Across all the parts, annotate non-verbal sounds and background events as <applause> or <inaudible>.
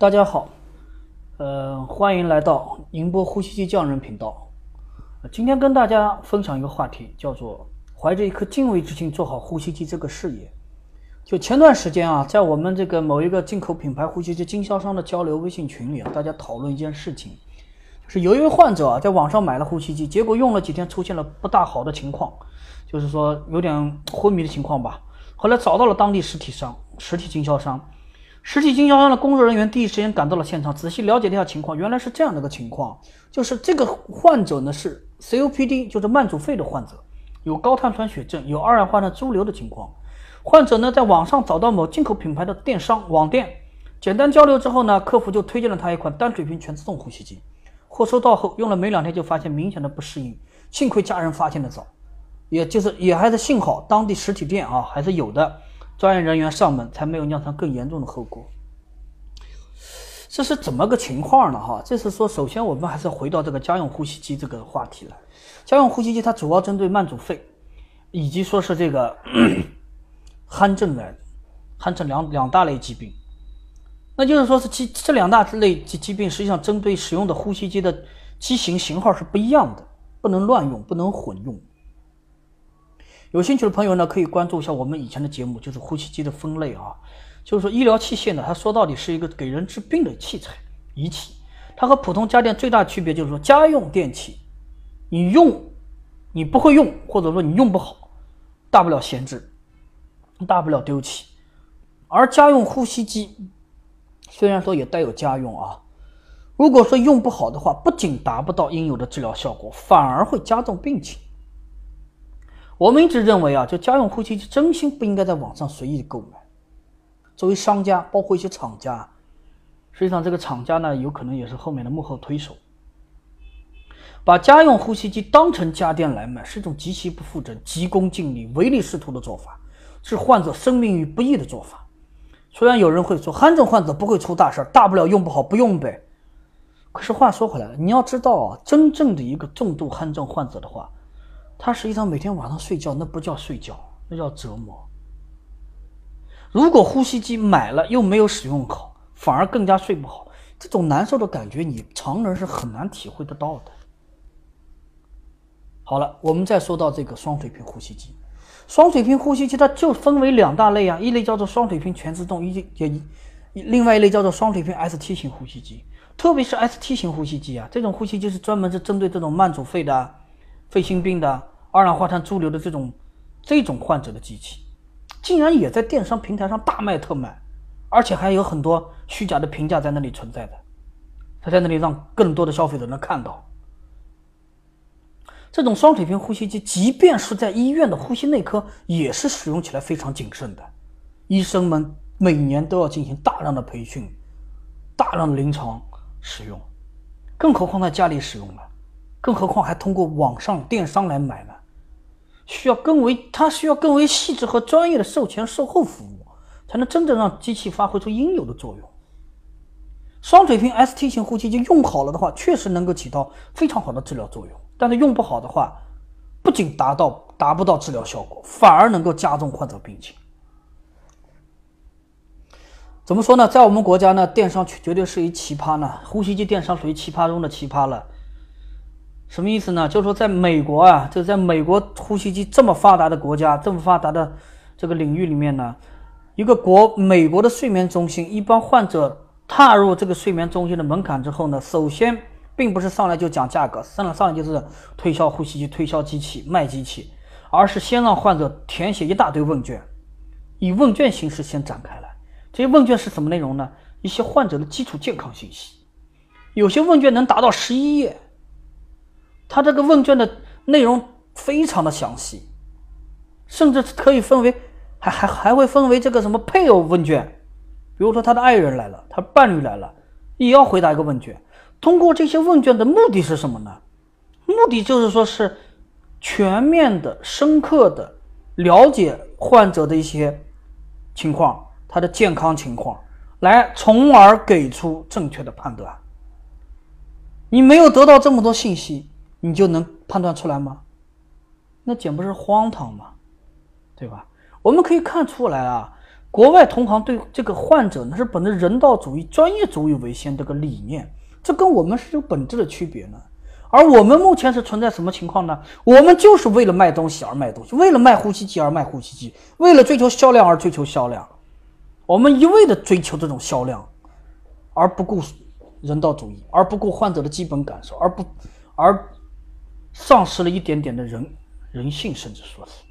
大家好，呃，欢迎来到宁波呼吸机匠人频道。今天跟大家分享一个话题，叫做怀着一颗敬畏之心做好呼吸机这个事业。就前段时间啊，在我们这个某一个进口品牌呼吸机经销商的交流微信群里啊，大家讨论一件事情，就是有一位患者啊，在网上买了呼吸机，结果用了几天，出现了不大好的情况，就是说有点昏迷的情况吧。后来找到了当地实体商、实体经销商。实体经销商的工作人员第一时间赶到了现场，仔细了解了一下情况。原来是这样的一个情况，就是这个患者呢是 COPD，就是慢阻肺的患者，有高碳酸血症，有二氧化碳潴留的情况。患者呢在网上找到某进口品牌的电商网店，简单交流之后呢，客服就推荐了他一款单水平全自动呼吸机。货收到后用了没两天就发现明显的不适应，幸亏家人发现的早，也就是也还是幸好当地实体店啊还是有的。专业人员上门，才没有酿成更严重的后果。这是怎么个情况呢？哈，这是说，首先我们还是回到这个家用呼吸机这个话题来。家用呼吸机它主要针对慢阻肺，以及说是这个 <clears throat> 鼾症的鼾症两两大类疾病。那就是说是这这两大类疾疾病，实际上针对使用的呼吸机的机型型号是不一样的，不能乱用，不能混用。有兴趣的朋友呢，可以关注一下我们以前的节目，就是呼吸机的分类啊。就是说，医疗器械呢，它说到底是一个给人治病的器材仪器。它和普通家电最大区别就是说，家用电器，你用你不会用，或者说你用不好，大不了闲置，大不了丢弃。而家用呼吸机虽然说也带有家用啊，如果说用不好的话，不仅达不到应有的治疗效果，反而会加重病情。我们一直认为啊，就家用呼吸机真心不应该在网上随意购买。作为商家，包括一些厂家，实际上这个厂家呢，有可能也是后面的幕后推手。把家用呼吸机当成家电来卖，是一种极其不负责、急功近利、唯利是图的做法，是患者生命于不义的做法。虽然有人会说，鼾症患者不会出大事儿，大不了用不好不用呗。可是话说回来了，你要知道啊，真正的一个重度鼾症患者的话，他实际上每天晚上睡觉，那不叫睡觉，那叫折磨。如果呼吸机买了又没有使用好，反而更加睡不好，这种难受的感觉，你常人是很难体会得到的。好了，我们再说到这个双水平呼吸机。双水平呼吸机它就分为两大类啊，一类叫做双水平全自动，一也一另外一类叫做双水平 ST 型呼吸机。特别是 ST 型呼吸机啊，这种呼吸机是专门是针对这种慢阻肺的。肺心病的二氧化碳潴留的这种这种患者的机器，竟然也在电商平台上大卖特卖，而且还有很多虚假的评价在那里存在的，他在那里让更多的消费者能看到。这种双水平呼吸机，即便是在医院的呼吸内科，也是使用起来非常谨慎的，医生们每年都要进行大量的培训，大量的临床使用，更何况在家里使用了。更何况还通过网上电商来买呢，需要更为它需要更为细致和专业的售前售后服务，才能真正让机器发挥出应有的作用。双水平 ST 型呼吸机用好了的话，确实能够起到非常好的治疗作用，但是用不好的话，不仅达到达不到治疗效果，反而能够加重患者病情。怎么说呢？在我们国家呢，电商绝对是一奇葩呢，呼吸机电商属于奇葩中的奇葩了。什么意思呢？就是说，在美国啊，就在美国呼吸机这么发达的国家，这么发达的这个领域里面呢，一个国美国的睡眠中心，一般患者踏入这个睡眠中心的门槛之后呢，首先并不是上来就讲价格，上来上来就是推销呼吸机、推销机器、卖机器，而是先让患者填写一大堆问卷，以问卷形式先展开来。这些问卷是什么内容呢？一些患者的基础健康信息，有些问卷能达到十一页。他这个问卷的内容非常的详细，甚至可以分为，还还还会分为这个什么配偶问卷，比如说他的爱人来了，他伴侣来了，也要回答一个问卷。通过这些问卷的目的是什么呢？目的就是说是全面的、深刻的了解患者的一些情况，他的健康情况，来从而给出正确的判断。你没有得到这么多信息。你就能判断出来吗？那简不是荒唐吗？对吧？我们可以看出来啊，国外同行对这个患者呢是本着人道主义、专业主义为先这个理念，这跟我们是有本质的区别呢。而我们目前是存在什么情况呢？我们就是为了卖东西而卖东西，为了卖呼吸机而卖呼吸机，为了追求销量而追求销量。我们一味的追求这种销量，而不顾人道主义，而不顾患者的基本感受，而不而丧失了一点点的人人性，甚至说是，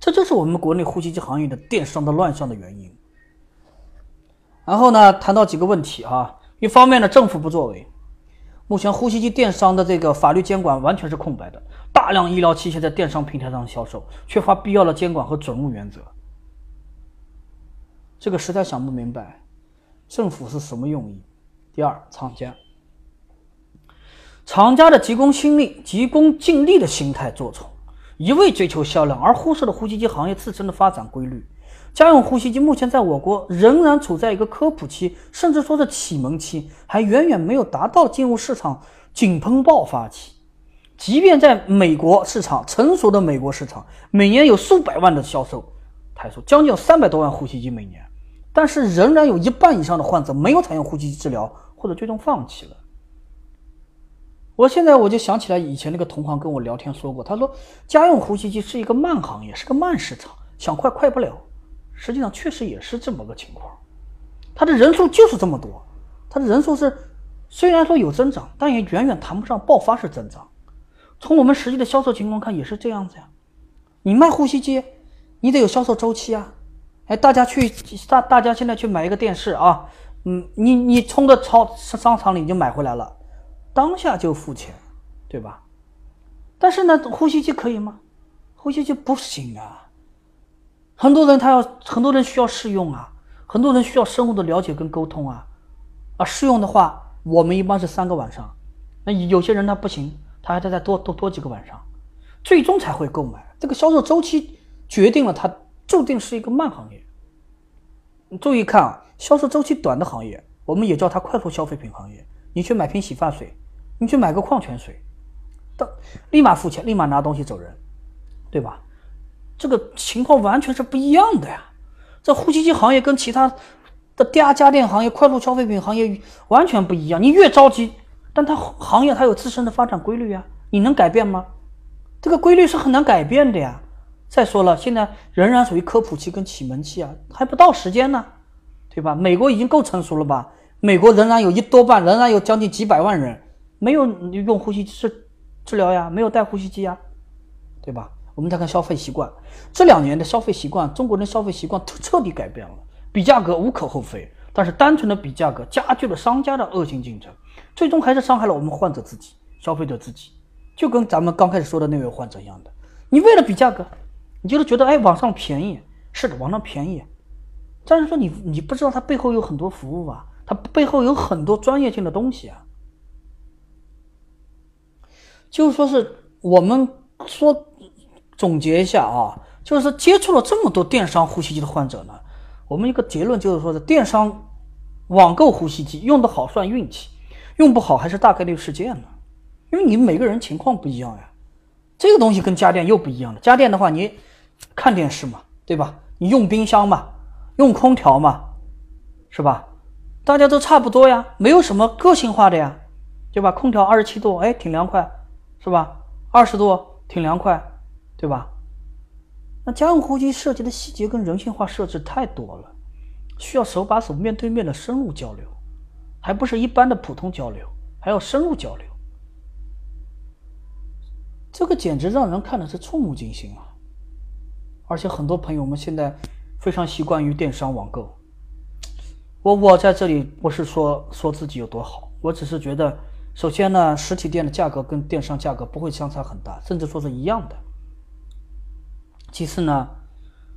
这就是我们国内呼吸机行业的电商的乱象的原因。然后呢，谈到几个问题啊，一方面呢，政府不作为。目前呼吸机电商的这个法律监管完全是空白的，大量医疗器械在电商平台上销售，缺乏必要的监管和准入原则。这个实在想不明白，政府是什么用意？第二，厂家，厂家的急功心利、急功近利的心态做宠，一味追求销量，而忽视了呼吸机行业自身的发展规律。家用呼吸机目前在我国仍然处在一个科普期，甚至说是启蒙期，还远远没有达到进入市场井喷爆发期。即便在美国市场成熟的美国市场，每年有数百万的销售台数，将近有三百多万呼吸机每年，但是仍然有一半以上的患者没有采用呼吸机治疗，或者最终放弃了。我现在我就想起来以前那个同行跟我聊天说过，他说家用呼吸机是一个慢行业，是个慢市场，想快快不了。实际上确实也是这么个情况，它的人数就是这么多，它的人数是虽然说有增长，但也远远谈不上爆发式增长。从我们实际的销售情况看，也是这样子呀。你卖呼吸机，你得有销售周期啊。哎，大家去大大家现在去买一个电视啊，嗯，你你冲着超商场里你就买回来了，当下就付钱，对吧？但是呢，呼吸机可以吗？呼吸机不行啊。很多人他要，很多人需要试用啊，很多人需要深入的了解跟沟通啊，啊，试用的话，我们一般是三个晚上，那有些人他不行，他还得再多多多几个晚上，最终才会购买。这个销售周期决定了它注定是一个慢行业。注意看啊，销售周期短的行业，我们也叫它快速消费品行业。你去买瓶洗发水，你去买个矿泉水，到立马付钱，立马拿东西走人，对吧？这个情况完全是不一样的呀！这呼吸机行业跟其他的家家电行业、快速消费品行业完全不一样。你越着急，但它行业它有自身的发展规律啊，你能改变吗？这个规律是很难改变的呀。再说了，现在仍然属于科普期跟启蒙期啊，还不到时间呢，对吧？美国已经够成熟了吧？美国仍然有一多半，仍然有将近几百万人没有用呼吸治治疗呀，没有带呼吸机呀，对吧？我们再看消费习惯，这两年的消费习惯，中国人消费习惯彻底改变了。比价格无可厚非，但是单纯的比价格加剧了商家的恶性竞争，最终还是伤害了我们患者自己、消费者自己。就跟咱们刚开始说的那位患者一样的，你为了比价格，你就是觉得哎网上便宜，是的，网上便宜，但是说你你不知道它背后有很多服务啊，它背后有很多专业性的东西啊。就是说是我们说。总结一下啊，就是接触了这么多电商呼吸机的患者呢，我们一个结论就是说，是电商网购呼吸机用的好算运气，用不好还是大概率事件呢。因为你每个人情况不一样呀，这个东西跟家电又不一样了。家电的话，你看电视嘛，对吧？你用冰箱嘛，用空调嘛，是吧？大家都差不多呀，没有什么个性化的呀，对吧？空调二十七度，哎，挺凉快，是吧？二十度挺凉快。对吧？那家用呼吸设计的细节跟人性化设置太多了，需要手把手、面对面的深入交流，还不是一般的普通交流，还要深入交流。这个简直让人看的是触目惊心啊！而且很多朋友们现在非常习惯于电商网购。我我在这里不是说说自己有多好，我只是觉得，首先呢，实体店的价格跟电商价格不会相差很大，甚至说是一样的。其次呢，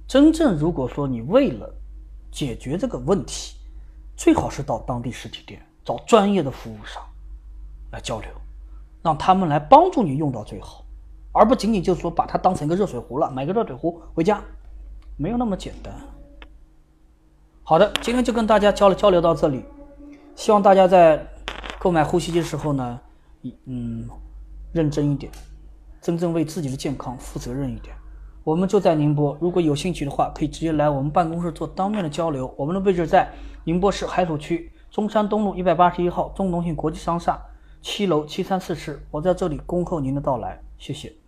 真正如果说你为了解决这个问题，最好是到当地实体店找专业的服务商来交流，让他们来帮助你用到最好，而不仅仅就是说把它当成一个热水壶了，买个热水壶回家，没有那么简单。好的，今天就跟大家交流交流到这里，希望大家在购买呼吸机的时候呢，嗯，认真一点，真正为自己的健康负责任一点。我们就在宁波，如果有兴趣的话，可以直接来我们办公室做当面的交流。我们的位置在宁波市海曙区中山东路一百八十一号中农信国际商厦七楼七三四室，我在这里恭候您的到来，谢谢。